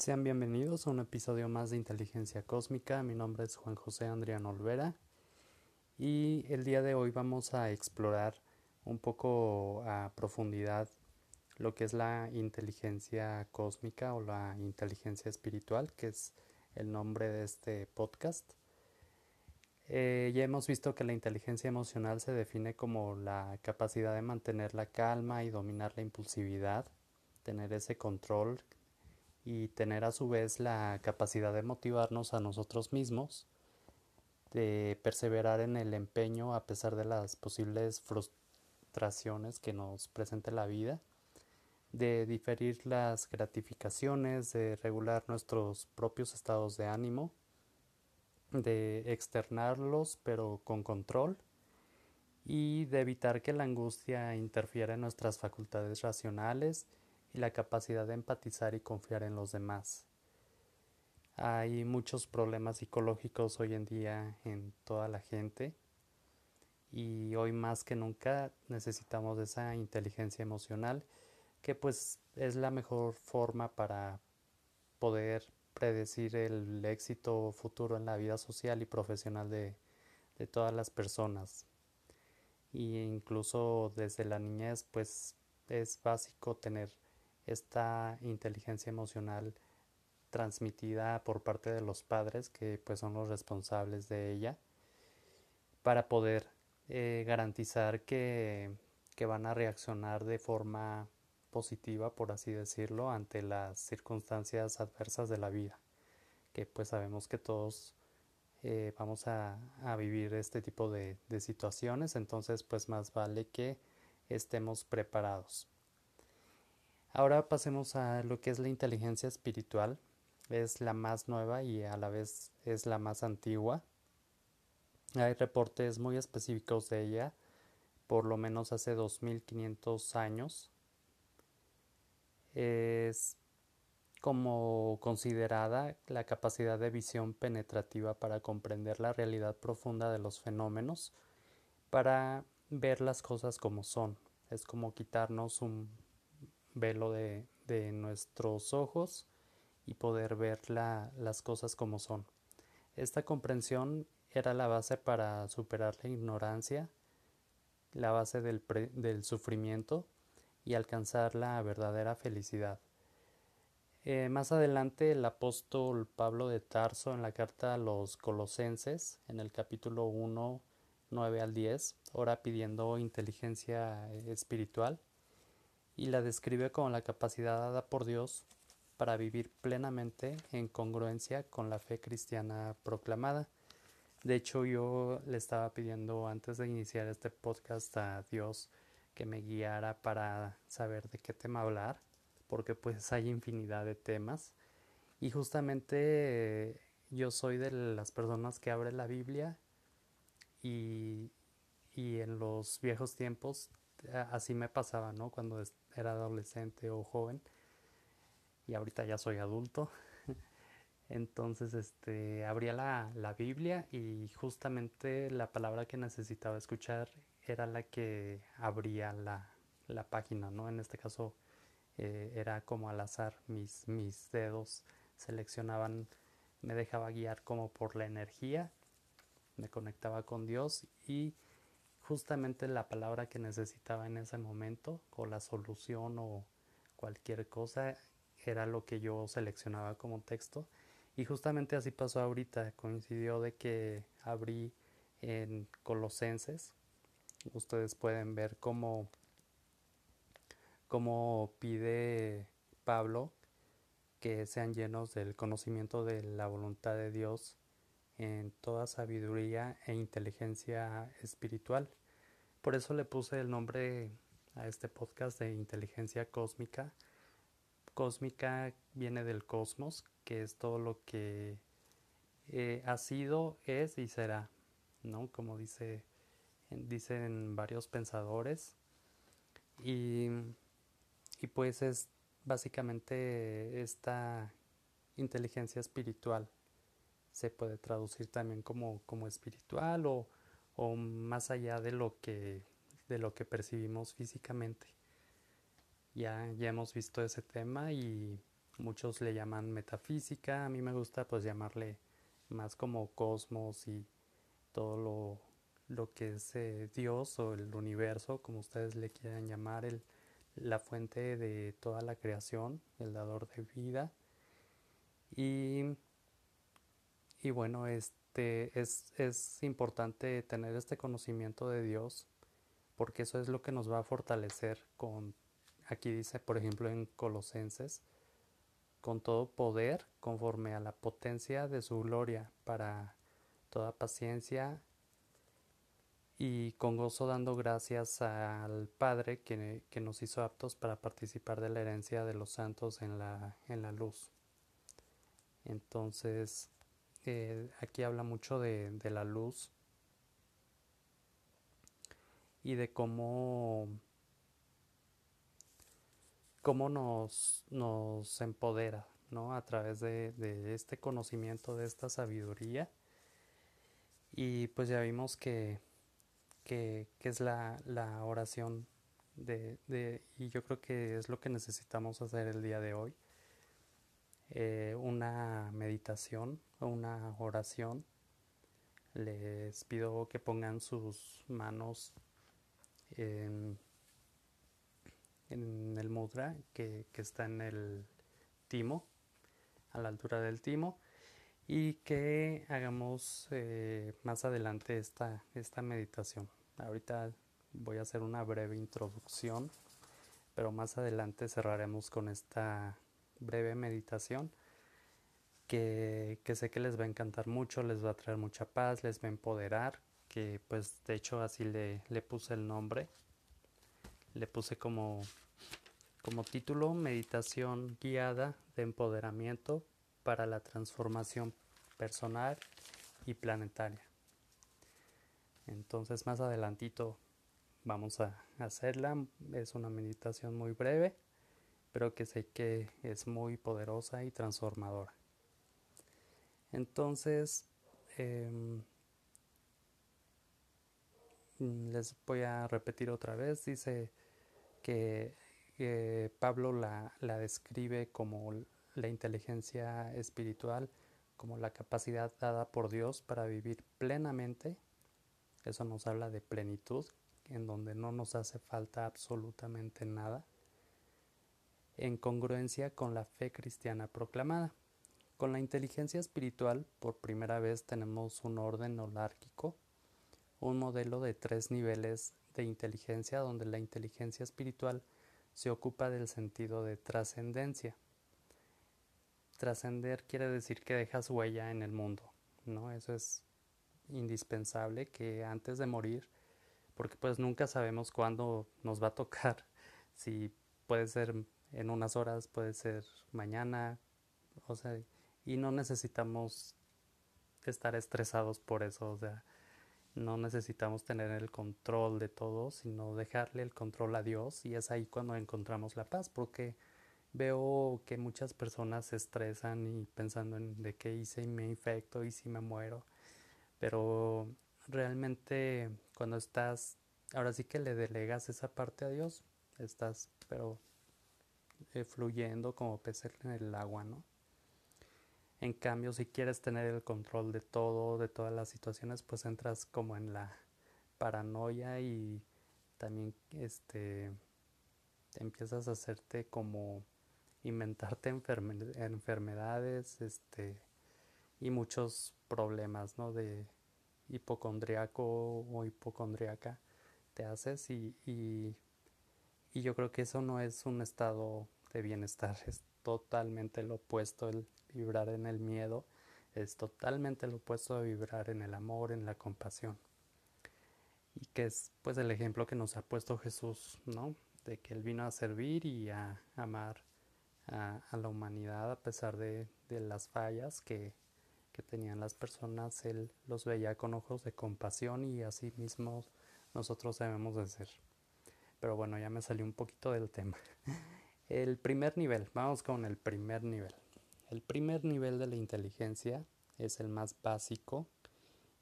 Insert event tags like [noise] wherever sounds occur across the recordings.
Sean bienvenidos a un episodio más de Inteligencia Cósmica. Mi nombre es Juan José Andrián Olvera y el día de hoy vamos a explorar un poco a profundidad lo que es la inteligencia cósmica o la inteligencia espiritual, que es el nombre de este podcast. Eh, ya hemos visto que la inteligencia emocional se define como la capacidad de mantener la calma y dominar la impulsividad, tener ese control y tener a su vez la capacidad de motivarnos a nosotros mismos, de perseverar en el empeño a pesar de las posibles frustraciones que nos presente la vida, de diferir las gratificaciones, de regular nuestros propios estados de ánimo, de externarlos pero con control y de evitar que la angustia interfiera en nuestras facultades racionales y la capacidad de empatizar y confiar en los demás. Hay muchos problemas psicológicos hoy en día en toda la gente y hoy más que nunca necesitamos esa inteligencia emocional que pues es la mejor forma para poder predecir el éxito futuro en la vida social y profesional de, de todas las personas. Y incluso desde la niñez pues es básico tener esta inteligencia emocional transmitida por parte de los padres que pues son los responsables de ella para poder eh, garantizar que, que van a reaccionar de forma positiva por así decirlo ante las circunstancias adversas de la vida que pues sabemos que todos eh, vamos a, a, vivir este tipo de, de situaciones. Entonces pues más vale que estemos preparados Ahora pasemos a lo que es la inteligencia espiritual. Es la más nueva y a la vez es la más antigua. Hay reportes muy específicos de ella, por lo menos hace 2500 años. Es como considerada la capacidad de visión penetrativa para comprender la realidad profunda de los fenómenos, para ver las cosas como son. Es como quitarnos un velo de, de nuestros ojos y poder ver la, las cosas como son. Esta comprensión era la base para superar la ignorancia, la base del, del sufrimiento y alcanzar la verdadera felicidad. Eh, más adelante el apóstol Pablo de Tarso en la carta a los colosenses, en el capítulo 1, 9 al 10, ora pidiendo inteligencia espiritual y la describe como la capacidad dada por Dios para vivir plenamente en congruencia con la fe cristiana proclamada. De hecho, yo le estaba pidiendo antes de iniciar este podcast a Dios que me guiara para saber de qué tema hablar, porque pues hay infinidad de temas. Y justamente yo soy de las personas que abre la Biblia y, y en los viejos tiempos así me pasaba, ¿no? Cuando era adolescente o joven y ahorita ya soy adulto. [laughs] Entonces, este, abría la, la, Biblia y justamente la palabra que necesitaba escuchar era la que abría la, la página, ¿no? En este caso eh, era como al azar, mis, mis dedos seleccionaban, me dejaba guiar como por la energía, me conectaba con Dios y justamente la palabra que necesitaba en ese momento o la solución o cualquier cosa era lo que yo seleccionaba como texto y justamente así pasó ahorita coincidió de que abrí en Colosenses ustedes pueden ver cómo cómo pide Pablo que sean llenos del conocimiento de la voluntad de Dios en toda sabiduría e inteligencia espiritual. Por eso le puse el nombre a este podcast de inteligencia cósmica. Cósmica viene del cosmos, que es todo lo que eh, ha sido, es y será, ¿no? Como dice, dicen varios pensadores. Y, y pues es básicamente esta inteligencia espiritual. Se puede traducir también como, como espiritual o o más allá de lo que, de lo que percibimos físicamente. Ya, ya hemos visto ese tema y muchos le llaman metafísica, a mí me gusta pues llamarle más como cosmos y todo lo, lo que es eh, Dios o el universo, como ustedes le quieran llamar, el, la fuente de toda la creación, el dador de vida. Y, y bueno, este, es, es importante tener este conocimiento de Dios porque eso es lo que nos va a fortalecer con, aquí dice por ejemplo en Colosenses, con todo poder conforme a la potencia de su gloria para toda paciencia y con gozo dando gracias al Padre que, que, nos hizo aptos para participar de la herencia de los santos en la, en la luz. Entonces, eh, aquí habla mucho de, de, la luz y de cómo, cómo nos, nos empodera ¿no? a través de, de este conocimiento, de esta sabiduría. Y pues ya vimos que que, es la, la oración de, de, y yo creo que es lo que necesitamos hacer el día de hoy. Eh, una meditación o una oración. Les pido que pongan sus manos en, el mudra que, que, está en el timo, a la altura del timo, y que hagamos eh, más adelante esta, esta meditación. Ahorita voy a hacer una breve introducción, pero más adelante cerraremos con esta breve meditación que, sé que les va a encantar mucho, les va a traer mucha paz, les va a empoderar, que pues de hecho así le, le puse el nombre. Le puse como, como título Meditación guiada de empoderamiento para la transformación personal y planetaria. Entonces más adelantito vamos a hacerla. Es una meditación muy breve, pero que sé que es muy poderosa y transformadora. Entonces, em, les voy a repetir otra vez. Dice que, Pablo la, la describe como la inteligencia espiritual, como la capacidad dada por Dios para vivir plenamente eso nos habla de plenitud, en donde no nos hace falta absolutamente nada, en congruencia con la fe cristiana proclamada. Con la inteligencia espiritual, por primera vez tenemos un orden holárquico, un modelo de tres niveles de inteligencia, donde la inteligencia espiritual se ocupa del sentido de trascendencia. Trascender quiere decir que dejas huella en el mundo, ¿no? Eso es indispensable que antes de morir, porque pues nunca sabemos cuándo nos va a tocar, [laughs] si puede ser en unas horas, puede ser mañana, o sea, y no necesitamos estar estresados por eso, o sea, no necesitamos tener el control de todo, sino dejarle el control a Dios y es ahí cuando encontramos la paz, porque veo que muchas personas se estresan y pensando en de qué hice y me infecto y si me muero pero realmente cuando estás, ahora sí que le delegas esa parte a Dios, estás, pero eh, fluyendo como pez en el agua, ¿no? En cambio, si quieres tener el control de todo, de todas las situaciones, pues entras como en la paranoia y también este empiezas a hacerte como inventarte enfermedades, este y muchos problemas, ¿no? De hipocondriaco o hipocondriaca te haces y, y, yo creo que eso no es un estado de bienestar, [laughs] es totalmente lo opuesto el vibrar en el miedo, es totalmente lo opuesto a vibrar en el amor, en la compasión. Y que es pues el ejemplo que nos ha puesto Jesús, ¿no? De que Él vino a servir y a amar a, a la humanidad a pesar de, de las fallas que, que tenían las personas, él los veía con ojos de compasión y así mismo nosotros debemos de ser. Pero bueno, ya me salió un poquito del tema. [laughs] El primer nivel, vamos con el primer nivel. El primer nivel de la inteligencia es el más básico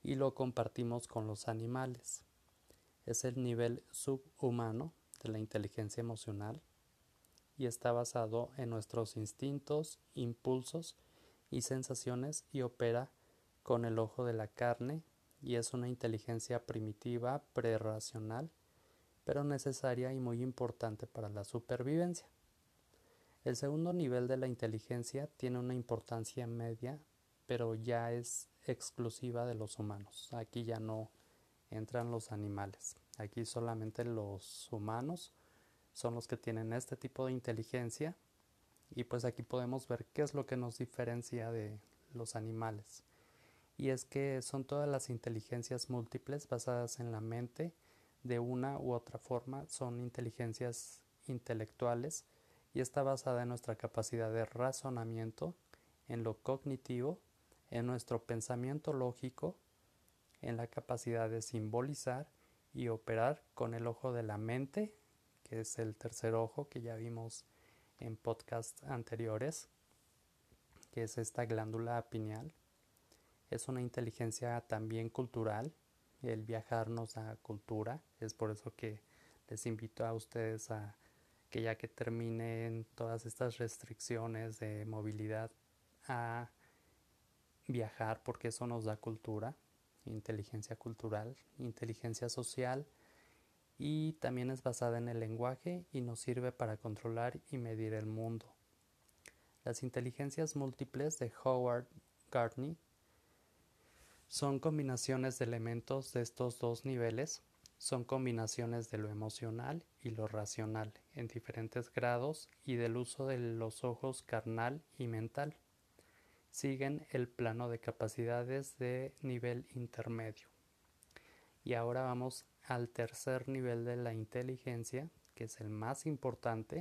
y lo compartimos con los animales. Es el nivel subhumano de la inteligencia emocional y está basado en nuestros instintos, impulsos y sensaciones y opera con el ojo de la carne y es una inteligencia primitiva, prerracional, pero necesaria y muy importante para la supervivencia. El segundo nivel de la inteligencia tiene una importancia media, pero ya es exclusiva de los humanos. Aquí ya no entran los animales. Aquí solamente los humanos son los que tienen este tipo de inteligencia y pues aquí podemos ver qué es lo que nos diferencia de los animales. Y es que son todas las inteligencias múltiples basadas en la mente de una u otra forma, son inteligencias intelectuales y está basada en nuestra capacidad de razonamiento, en lo cognitivo, en nuestro pensamiento lógico, en la capacidad de simbolizar y operar con el ojo de la mente, que es el tercer ojo que ya vimos en podcasts anteriores, que es esta glándula pineal. Es una inteligencia también cultural, el viajarnos a cultura, es por eso que les invito a ustedes a que ya que terminen todas estas restricciones de movilidad, a viajar porque eso nos da cultura, inteligencia cultural, inteligencia social y también es basada en el lenguaje y nos sirve para controlar y medir el mundo. Las inteligencias múltiples de Howard Gardner son combinaciones de elementos de estos dos niveles, son combinaciones de lo emocional y lo racional en diferentes grados y del uso de los ojos carnal y mental. Siguen el plano de capacidades de nivel intermedio. Y ahora vamos al tercer nivel de la inteligencia, que es el más importante,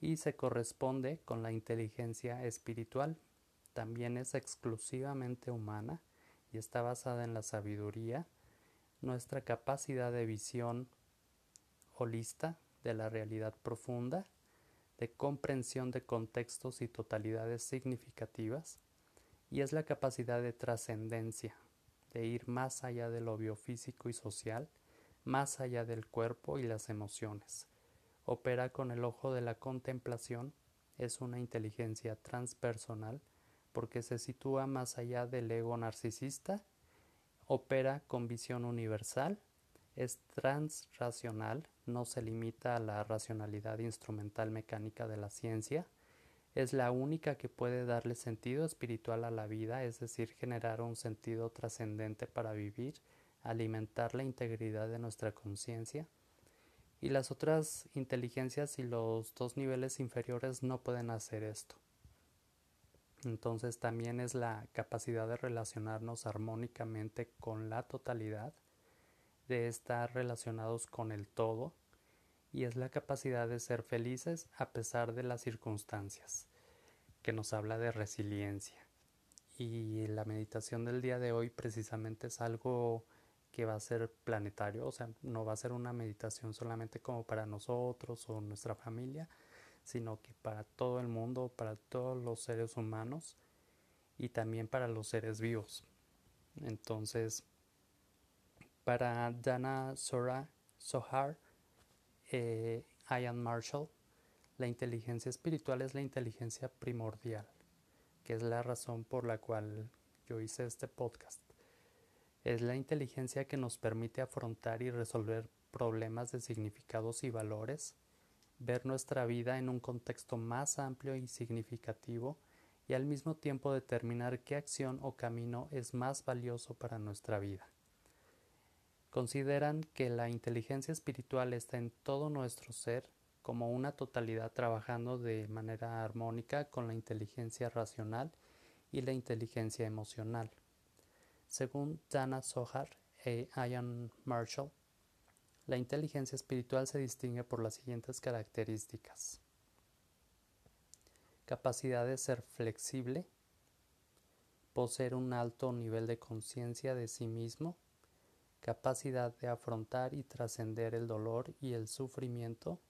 y se corresponde con la inteligencia espiritual. También es exclusivamente humana y está basada en la sabiduría, nuestra capacidad de visión holista de la realidad profunda, de comprensión de contextos y totalidades significativas, y es la capacidad de trascendencia, de ir más allá de lo biofísico y social, más allá del cuerpo y las emociones. Opera con el ojo de la contemplación, es una inteligencia transpersonal porque se sitúa más allá del ego narcisista, opera con visión universal, es transracional, no se limita a la racionalidad instrumental mecánica de la ciencia, es la única que puede darle sentido espiritual a la vida, es decir, generar un sentido trascendente para vivir, alimentar la integridad de nuestra conciencia. Y las otras inteligencias y los dos niveles inferiores no pueden hacer esto. Entonces también es la capacidad de relacionarnos armónicamente con la totalidad, de estar relacionados con el todo, y es la capacidad de ser felices a pesar de las circunstancias, que nos habla de resiliencia. Y la meditación del día de hoy precisamente es algo que va a ser planetario, o sea, no va a ser una meditación solamente como para nosotros o nuestra familia, sino que para todo el mundo, para todos los seres humanos y también para los seres vivos. Entonces, para Dana Sora Sohar, eh, Ian Marshall, la inteligencia espiritual es la inteligencia primordial, que es la razón por la cual yo hice este podcast. Es la inteligencia que nos permite afrontar y resolver problemas de significados y valores, ver nuestra vida en un contexto más amplio y significativo y al mismo tiempo determinar qué acción o camino es más valioso para nuestra vida. Consideran que la inteligencia espiritual está en todo nuestro ser como una totalidad trabajando de manera armónica con la inteligencia racional y la inteligencia emocional. Según Dana Sohar e Ian Marshall, la inteligencia espiritual se distingue por las siguientes características. Capacidad de ser flexible, poseer un alto nivel de conciencia de sí mismo, capacidad de afrontar y trascender el dolor y el sufrimiento,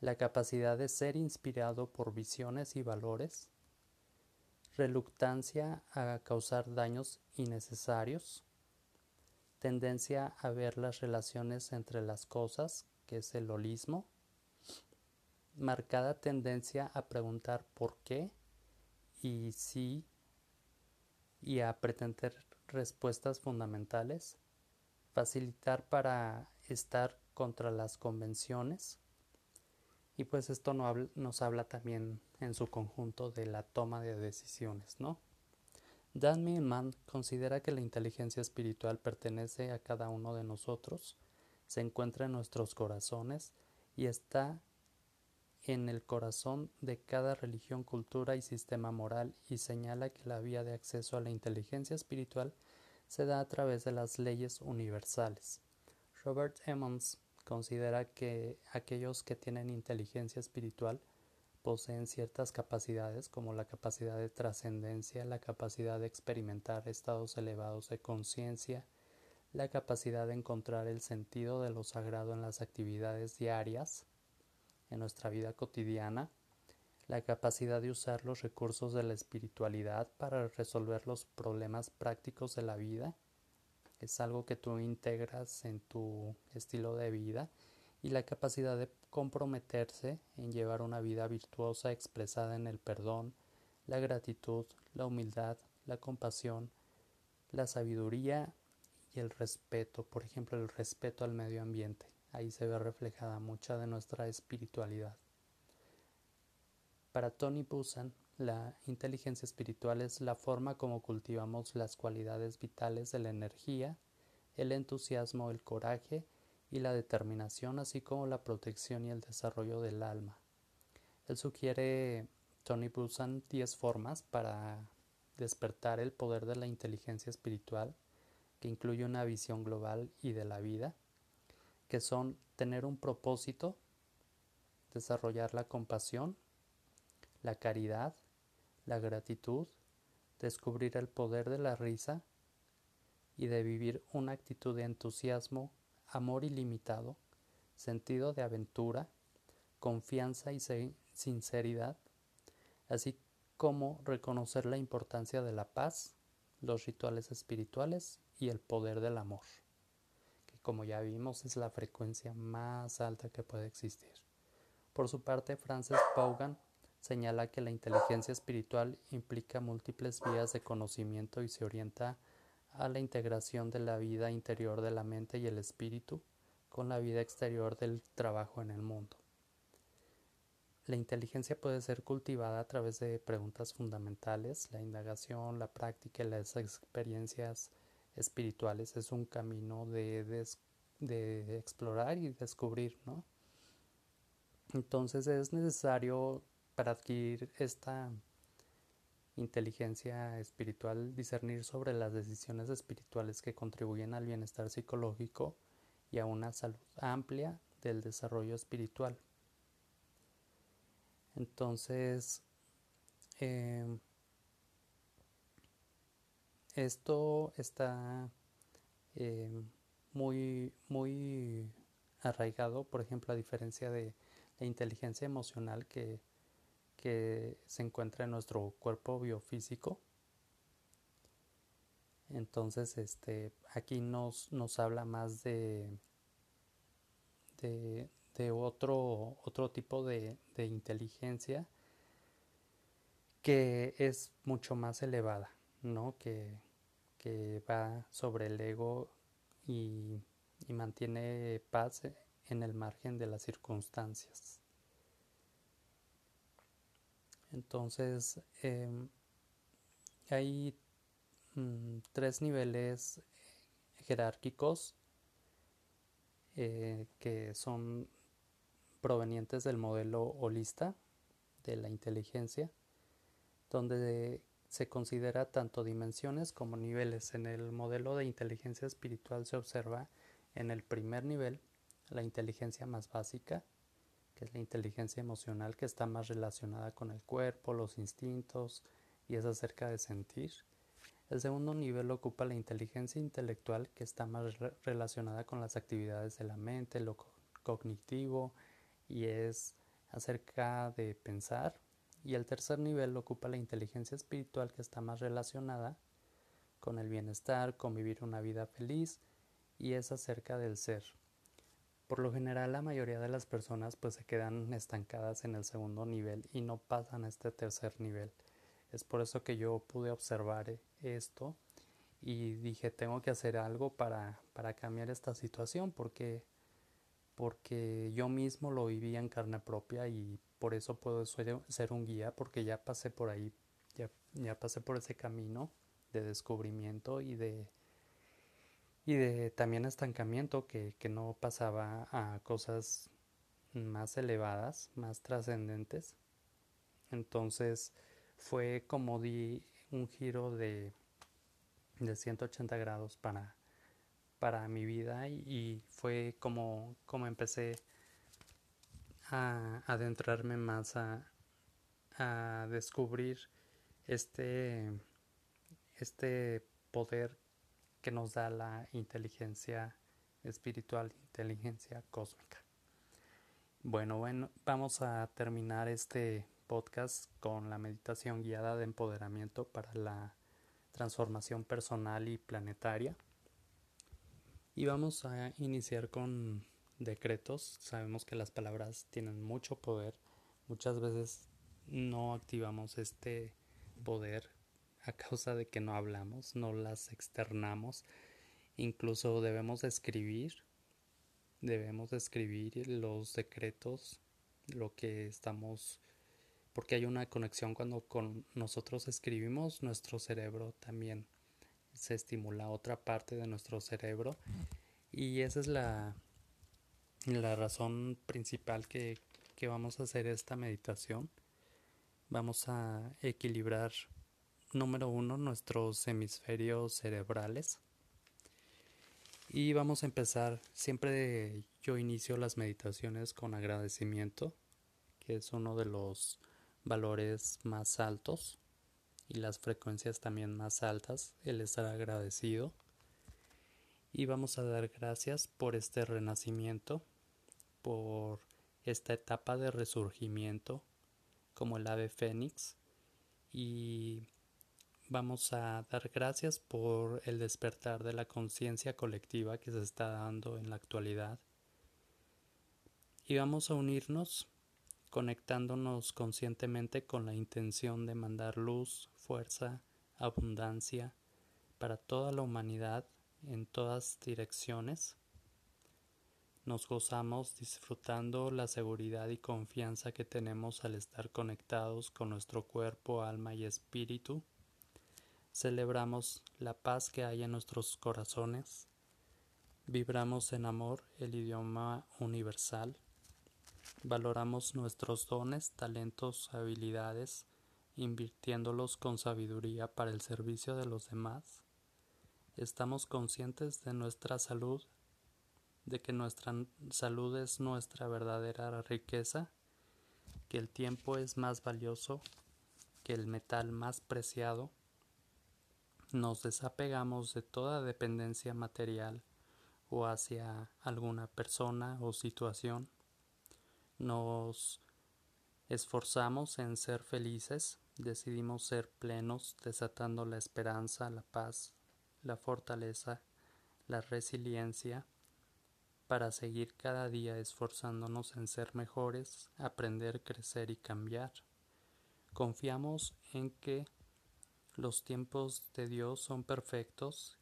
la capacidad de ser inspirado por visiones y valores, reluctancia a causar daños innecesarios, tendencia a ver las relaciones entre las cosas, que es el holismo, marcada tendencia a preguntar por qué y sí y a pretender respuestas fundamentales, facilitar para estar contra las convenciones. Y pues esto nos habla también en su conjunto de la toma de decisiones, ¿no? Dan Millman considera que la inteligencia espiritual pertenece a cada uno de nosotros, se encuentra en nuestros corazones y está en el corazón de cada religión, cultura y sistema moral y señala que la vía de acceso a la inteligencia espiritual se da a través de las leyes universales. Robert Emmons considera que aquellos que tienen inteligencia espiritual poseen ciertas capacidades como la capacidad de trascendencia, la capacidad de experimentar estados elevados de conciencia, la capacidad de encontrar el sentido de lo sagrado en las actividades diarias, en nuestra vida cotidiana, la capacidad de usar los recursos de la espiritualidad para resolver los problemas prácticos de la vida, es algo que tú integras en tu estilo de vida. Y la capacidad de comprometerse en llevar una vida virtuosa expresada en el perdón, la gratitud, la humildad, la compasión, la sabiduría y el respeto, por ejemplo, el respeto al medio ambiente. Ahí se ve reflejada mucha de nuestra espiritualidad. Para Tony Busan, la inteligencia espiritual es la forma como cultivamos las cualidades vitales de la energía, el entusiasmo, el coraje y la determinación, así como la protección y el desarrollo del alma. Él sugiere, Tony Busan, 10 formas para despertar el poder de la inteligencia espiritual, que incluye una visión global y de la vida, que son tener un propósito, desarrollar la compasión, la caridad, la gratitud, descubrir el poder de la risa y de vivir una actitud de entusiasmo, amor ilimitado, sentido de aventura, confianza y sinceridad, así como reconocer la importancia de la paz, los rituales espirituales y el poder del amor, que como ya vimos es la frecuencia más alta que puede existir. Por su parte, Francis Paugan señala que la inteligencia espiritual implica múltiples vías de conocimiento y se orienta a la integración de la vida interior de la mente y el espíritu con la vida exterior del trabajo en el mundo. La inteligencia puede ser cultivada a través de preguntas fundamentales, la indagación, la práctica y las experiencias espirituales es un camino de, de explorar y descubrir, ¿no? Entonces es necesario para adquirir esta inteligencia espiritual, discernir sobre las decisiones espirituales que contribuyen al bienestar psicológico y a una salud amplia del desarrollo espiritual. Entonces, em, esto está em, muy, muy arraigado, por ejemplo, a diferencia de la inteligencia emocional que que se encuentra en nuestro cuerpo biofísico. Entonces, este, aquí nos, nos habla más de, de, otro, otro tipo de, inteligencia que es mucho más elevada, ¿no? Que, que va sobre el ego y mantiene paz en el margen de las circunstancias. Entonces, em, hay mm, tres niveles jerárquicos eh, que son provenientes del modelo holista de la inteligencia, donde se considera tanto dimensiones como niveles. En el modelo de inteligencia espiritual se observa en el primer nivel la inteligencia más básica, es la inteligencia emocional que está más relacionada con el cuerpo, los instintos y es acerca de sentir. El segundo nivel ocupa la inteligencia intelectual que está más relacionada con las actividades de la mente, lo cognitivo y es acerca de pensar. Y el tercer nivel ocupa la inteligencia espiritual que está más relacionada con el bienestar, con vivir una vida feliz y es acerca del ser. Por lo general la mayoría de las personas pues se quedan estancadas en el segundo nivel y no pasan a este tercer nivel. Es por eso que yo pude observar esto y dije tengo que hacer algo para, para cambiar esta situación porque, porque yo mismo lo vivía en carne propia y por eso puedo ser un guía porque ya pasé por ahí, ya, ya pasé por ese camino de descubrimiento y de y de también estancamiento que, que no pasaba a cosas más elevadas, más trascendentes. Entonces fue como di un giro de, de 180 grados para, para mi vida y, fue como, como empecé a adentrarme más a, a descubrir este, este poder que nos da la inteligencia espiritual, inteligencia cósmica. Bueno, bueno, vamos a terminar este podcast con la meditación guiada de empoderamiento para la transformación personal y planetaria. Y vamos a iniciar con decretos. Sabemos que las palabras tienen mucho poder. Muchas veces no activamos este poder a causa de que no hablamos, no las externamos. Incluso debemos escribir, debemos escribir los decretos, lo que estamos, porque hay una conexión cuando con nosotros escribimos, nuestro cerebro también se estimula otra parte de nuestro cerebro y esa es la, la razón principal que, que vamos a hacer esta meditación. Vamos a equilibrar número uno nuestros hemisferios cerebrales. Y vamos a empezar, siempre yo inicio las meditaciones con agradecimiento, que es uno de los valores más altos y las frecuencias también más altas, el estar agradecido. Y vamos a dar gracias por este renacimiento, por esta etapa de resurgimiento como el ave fénix y vamos a dar gracias por el despertar de la conciencia colectiva que se está dando en la actualidad y vamos a unirnos conectándonos conscientemente con la intención de mandar luz, fuerza, abundancia para toda la humanidad en todas direcciones. Nos gozamos disfrutando la seguridad y confianza que tenemos al estar conectados con nuestro cuerpo, alma y espíritu Celebramos la paz que hay en nuestros corazones. Vibramos en amor, el idioma universal. Valoramos nuestros dones, talentos, habilidades, invirtiéndolos con sabiduría para el servicio de los demás. Estamos conscientes de nuestra salud, de que nuestra salud es nuestra verdadera riqueza, que el tiempo es más valioso que el metal más preciado nos desapegamos de toda dependencia material o hacia alguna persona o situación. Nos esforzamos en ser felices, decidimos ser plenos, desatando la esperanza, la paz, la fortaleza, la resiliencia, para seguir cada día esforzándonos en ser mejores, aprender, crecer y cambiar. Confiamos en que los tiempos de Dios son perfectos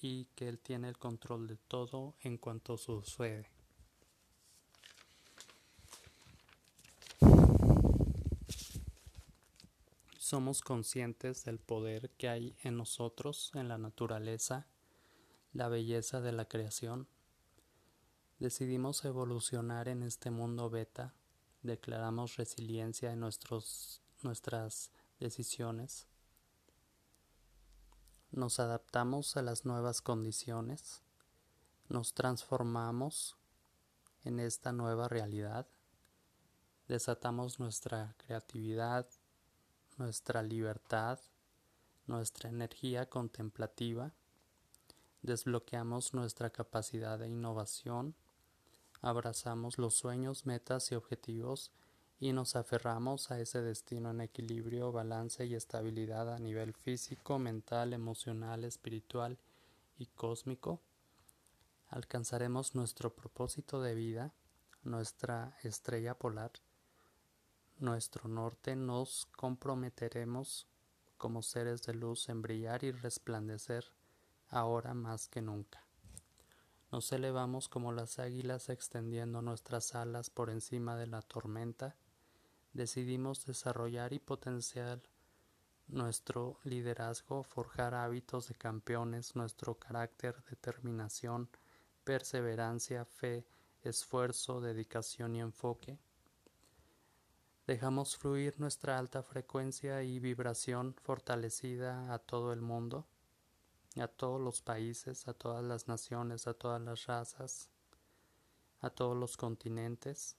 y que Él tiene el control de todo en cuanto sucede. Somos conscientes del poder que hay en nosotros, en la naturaleza, la belleza de la creación. Decidimos evolucionar en este mundo beta, declaramos resiliencia en nuestros, nuestras decisiones nos adaptamos a las nuevas condiciones, nos transformamos en esta nueva realidad, desatamos nuestra creatividad, nuestra libertad, nuestra energía contemplativa, desbloqueamos nuestra capacidad de innovación, abrazamos los sueños, metas y objetivos y nos aferramos a ese destino en equilibrio, balance y estabilidad a nivel físico, mental, emocional, espiritual y cósmico. alcanzaremos nuestro propósito de vida, nuestra estrella polar, nuestro norte, nos comprometeremos como seres de luz en brillar y resplandecer ahora más que nunca. Nos elevamos como las águilas extendiendo nuestras alas por encima de la tormenta. Decidimos desarrollar y potenciar nuestro liderazgo, forjar hábitos de campeones, nuestro carácter, determinación, perseverancia, fe, esfuerzo, dedicación y enfoque. Dejamos fluir nuestra alta frecuencia y vibración fortalecida a todo el mundo a todos los países, a todas las naciones, a todas las razas, a todos los continentes.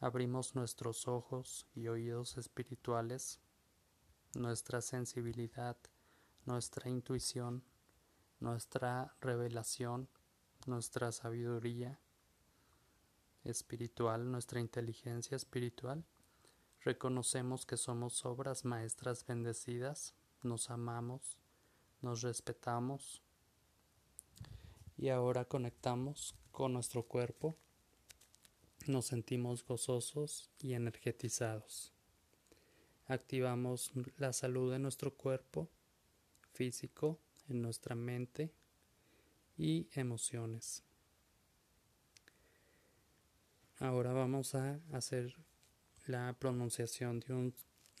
Abrimos nuestros ojos y oídos espirituales, nuestra sensibilidad, nuestra intuición, nuestra revelación, nuestra sabiduría espiritual, nuestra inteligencia espiritual. Reconocemos que somos obras maestras bendecidas, nos amamos, nos respetamos y ahora conectamos con nuestro cuerpo, nos sentimos gozosos y energetizados. Activamos la salud de nuestro cuerpo físico, en nuestra mente y emociones. Ahora vamos a hacer la pronunciación de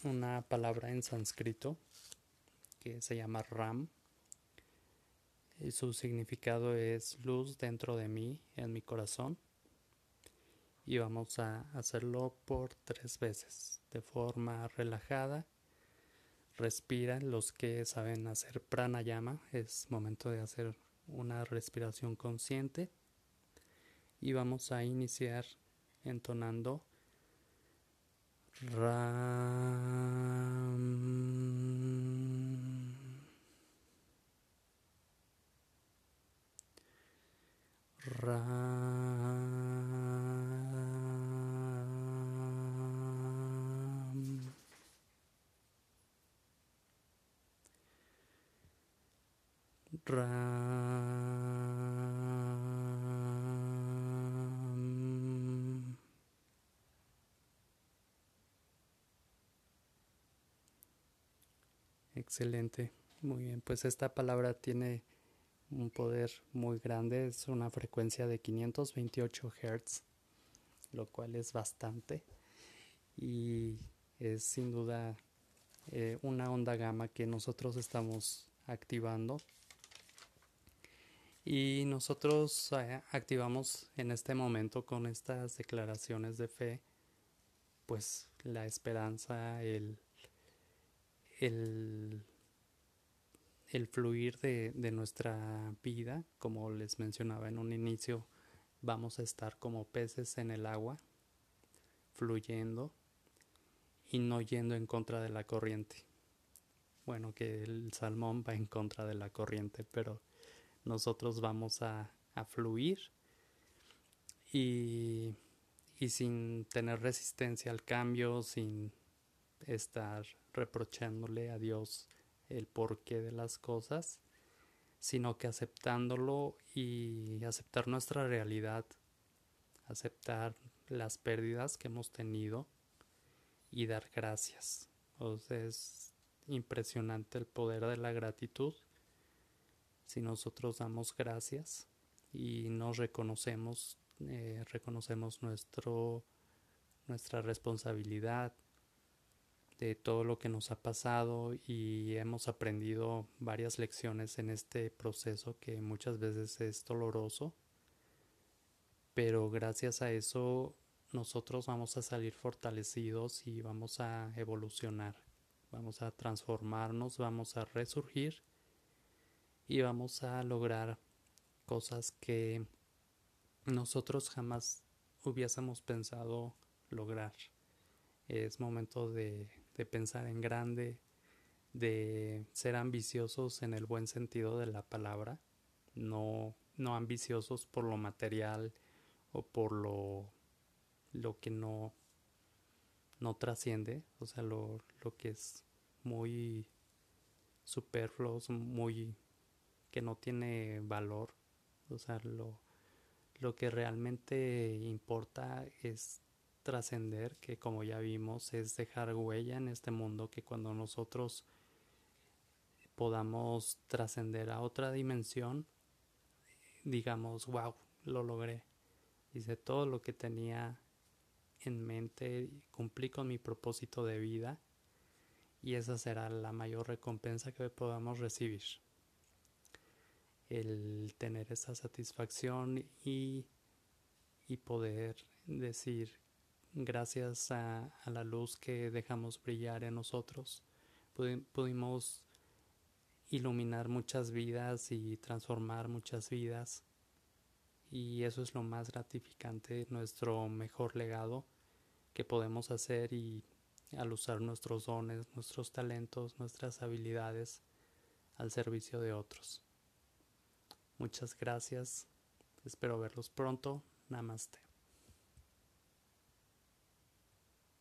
una palabra en sánscrito que se llama Ram. Y su significado es luz dentro de mí, en mi corazón. Y vamos a hacerlo por tres veces, de forma relajada. Respira, los que saben hacer pranayama, es momento de hacer una respiración consciente. Y vamos a iniciar entonando Ram. Excelente, muy bien. Pues esta palabra tiene un poder muy grande, es una frecuencia de 528 Hz, lo cual es bastante. Y es sin duda eh, una onda gamma que nosotros estamos activando y nosotros eh, activamos en este momento con estas declaraciones de fe pues la esperanza el, el el fluir de, nuestra vida, como les mencionaba en un inicio, vamos a estar como peces en el agua, fluyendo y no yendo en contra de la corriente. Bueno, que el salmón va en contra de la corriente, pero nosotros vamos a, fluir y, y sin tener resistencia al cambio, sin estar reprochándole a Dios el porqué de las cosas, sino que aceptándolo y aceptar nuestra realidad, aceptar las pérdidas que hemos tenido y dar gracias. O sea, es impresionante el poder de la gratitud. Si nosotros damos gracias y nos reconocemos, eh, reconocemos nuestro, nuestra responsabilidad, de todo lo que nos ha pasado y hemos aprendido varias lecciones en este proceso que muchas veces es doloroso, pero gracias a eso nosotros vamos a salir fortalecidos y vamos a evolucionar, vamos a transformarnos, vamos a resurgir y vamos a lograr cosas que nosotros jamás hubiésemos pensado lograr. Es momento de de pensar en grande, de ser ambiciosos en el buen sentido de la palabra, no, no ambiciosos por lo material o por lo, lo que no, no trasciende, o sea, lo, lo que es muy superfluo, muy que no tiene valor, O sea, lo, lo que realmente importa es trascender, que como ya vimos es dejar huella en este mundo, que cuando nosotros podamos trascender a otra dimensión, digamos, wow, lo logré. Hice todo lo que tenía en mente, cumplí con mi propósito de vida y esa será la mayor recompensa que podamos recibir. El tener esa satisfacción y, y poder decir gracias a, la luz que dejamos brillar en nosotros, pudimos iluminar muchas vidas y transformar muchas vidas. Y eso es lo más gratificante, nuestro mejor legado que podemos hacer y al usar nuestros dones, nuestros talentos, nuestras habilidades al servicio de otros. Muchas gracias. Espero verlos pronto. Namaste.